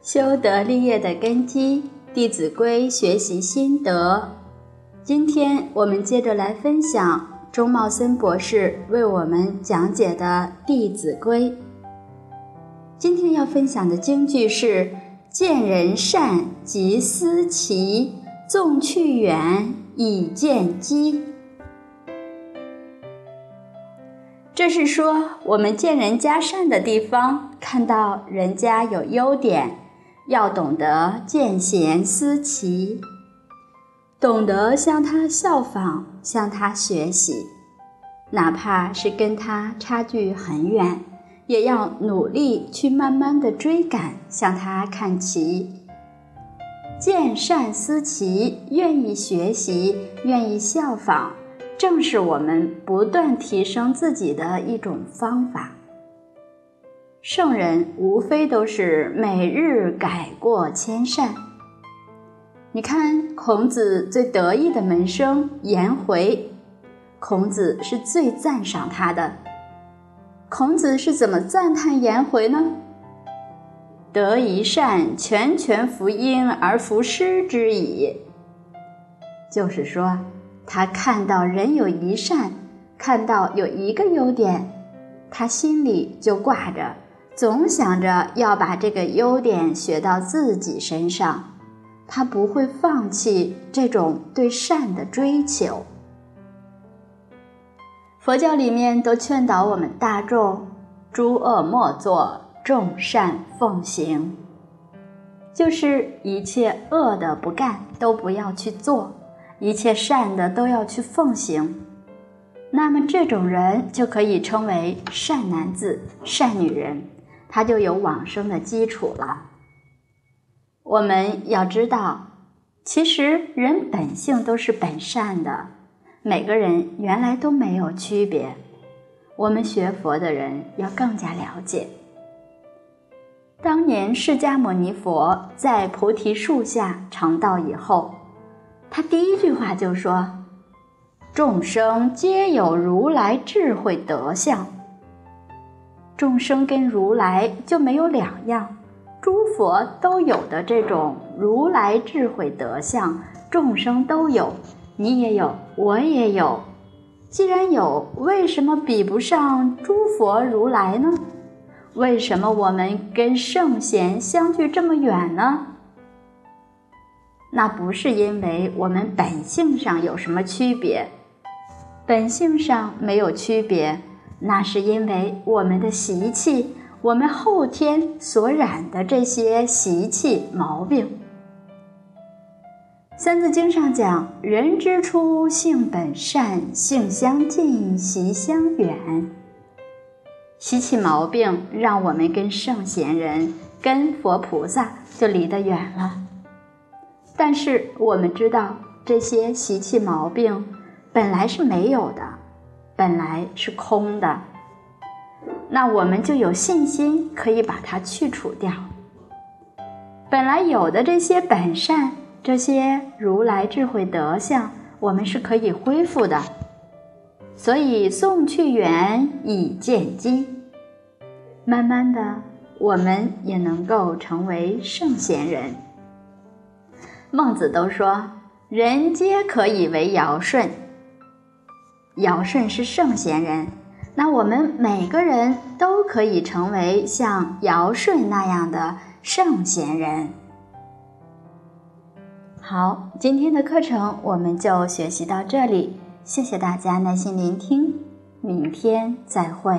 修德立业的根基，《弟子规》学习心得。今天我们接着来分享钟茂森博士为我们讲解的《弟子规》。今天要分享的京剧是“见人善即思齐，纵去远以见机”。这是说，我们见人家善的地方，看到人家有优点，要懂得见贤思齐，懂得向他效仿，向他学习，哪怕是跟他差距很远。也要努力去慢慢的追赶，向他看齐，见善思齐，愿意学习，愿意效仿，正是我们不断提升自己的一种方法。圣人无非都是每日改过迁善。你看孔子最得意的门生颜回，孔子是最赞赏他的。孔子是怎么赞叹颜回呢？得一善，全权服婴而服师之矣。就是说，他看到人有一善，看到有一个优点，他心里就挂着，总想着要把这个优点学到自己身上，他不会放弃这种对善的追求。佛教里面都劝导我们大众，诸恶莫作，众善奉行。就是一切恶的不干，都不要去做；一切善的都要去奉行。那么这种人就可以称为善男子、善女人，他就有往生的基础了。我们要知道，其实人本性都是本善的。每个人原来都没有区别，我们学佛的人要更加了解。当年释迦牟尼佛在菩提树下成道以后，他第一句话就说：“众生皆有如来智慧德相。”众生跟如来就没有两样，诸佛都有的这种如来智慧德相，众生都有。你也有，我也有。既然有，为什么比不上诸佛如来呢？为什么我们跟圣贤相距这么远呢？那不是因为我们本性上有什么区别，本性上没有区别，那是因为我们的习气，我们后天所染的这些习气毛病。《三字经》上讲：“人之初，性本善，性相近，习相远。”习气毛病让我们跟圣贤人、跟佛菩萨就离得远了。但是我们知道，这些习气毛病本来是没有的，本来是空的。那我们就有信心可以把它去除掉。本来有的这些本善。这些如来智慧德相，我们是可以恢复的，所以送去远以见机。慢慢的，我们也能够成为圣贤人。孟子都说：“人皆可以为尧舜。”尧舜是圣贤人，那我们每个人都可以成为像尧舜那样的圣贤人。好，今天的课程我们就学习到这里，谢谢大家耐心聆听，明天再会。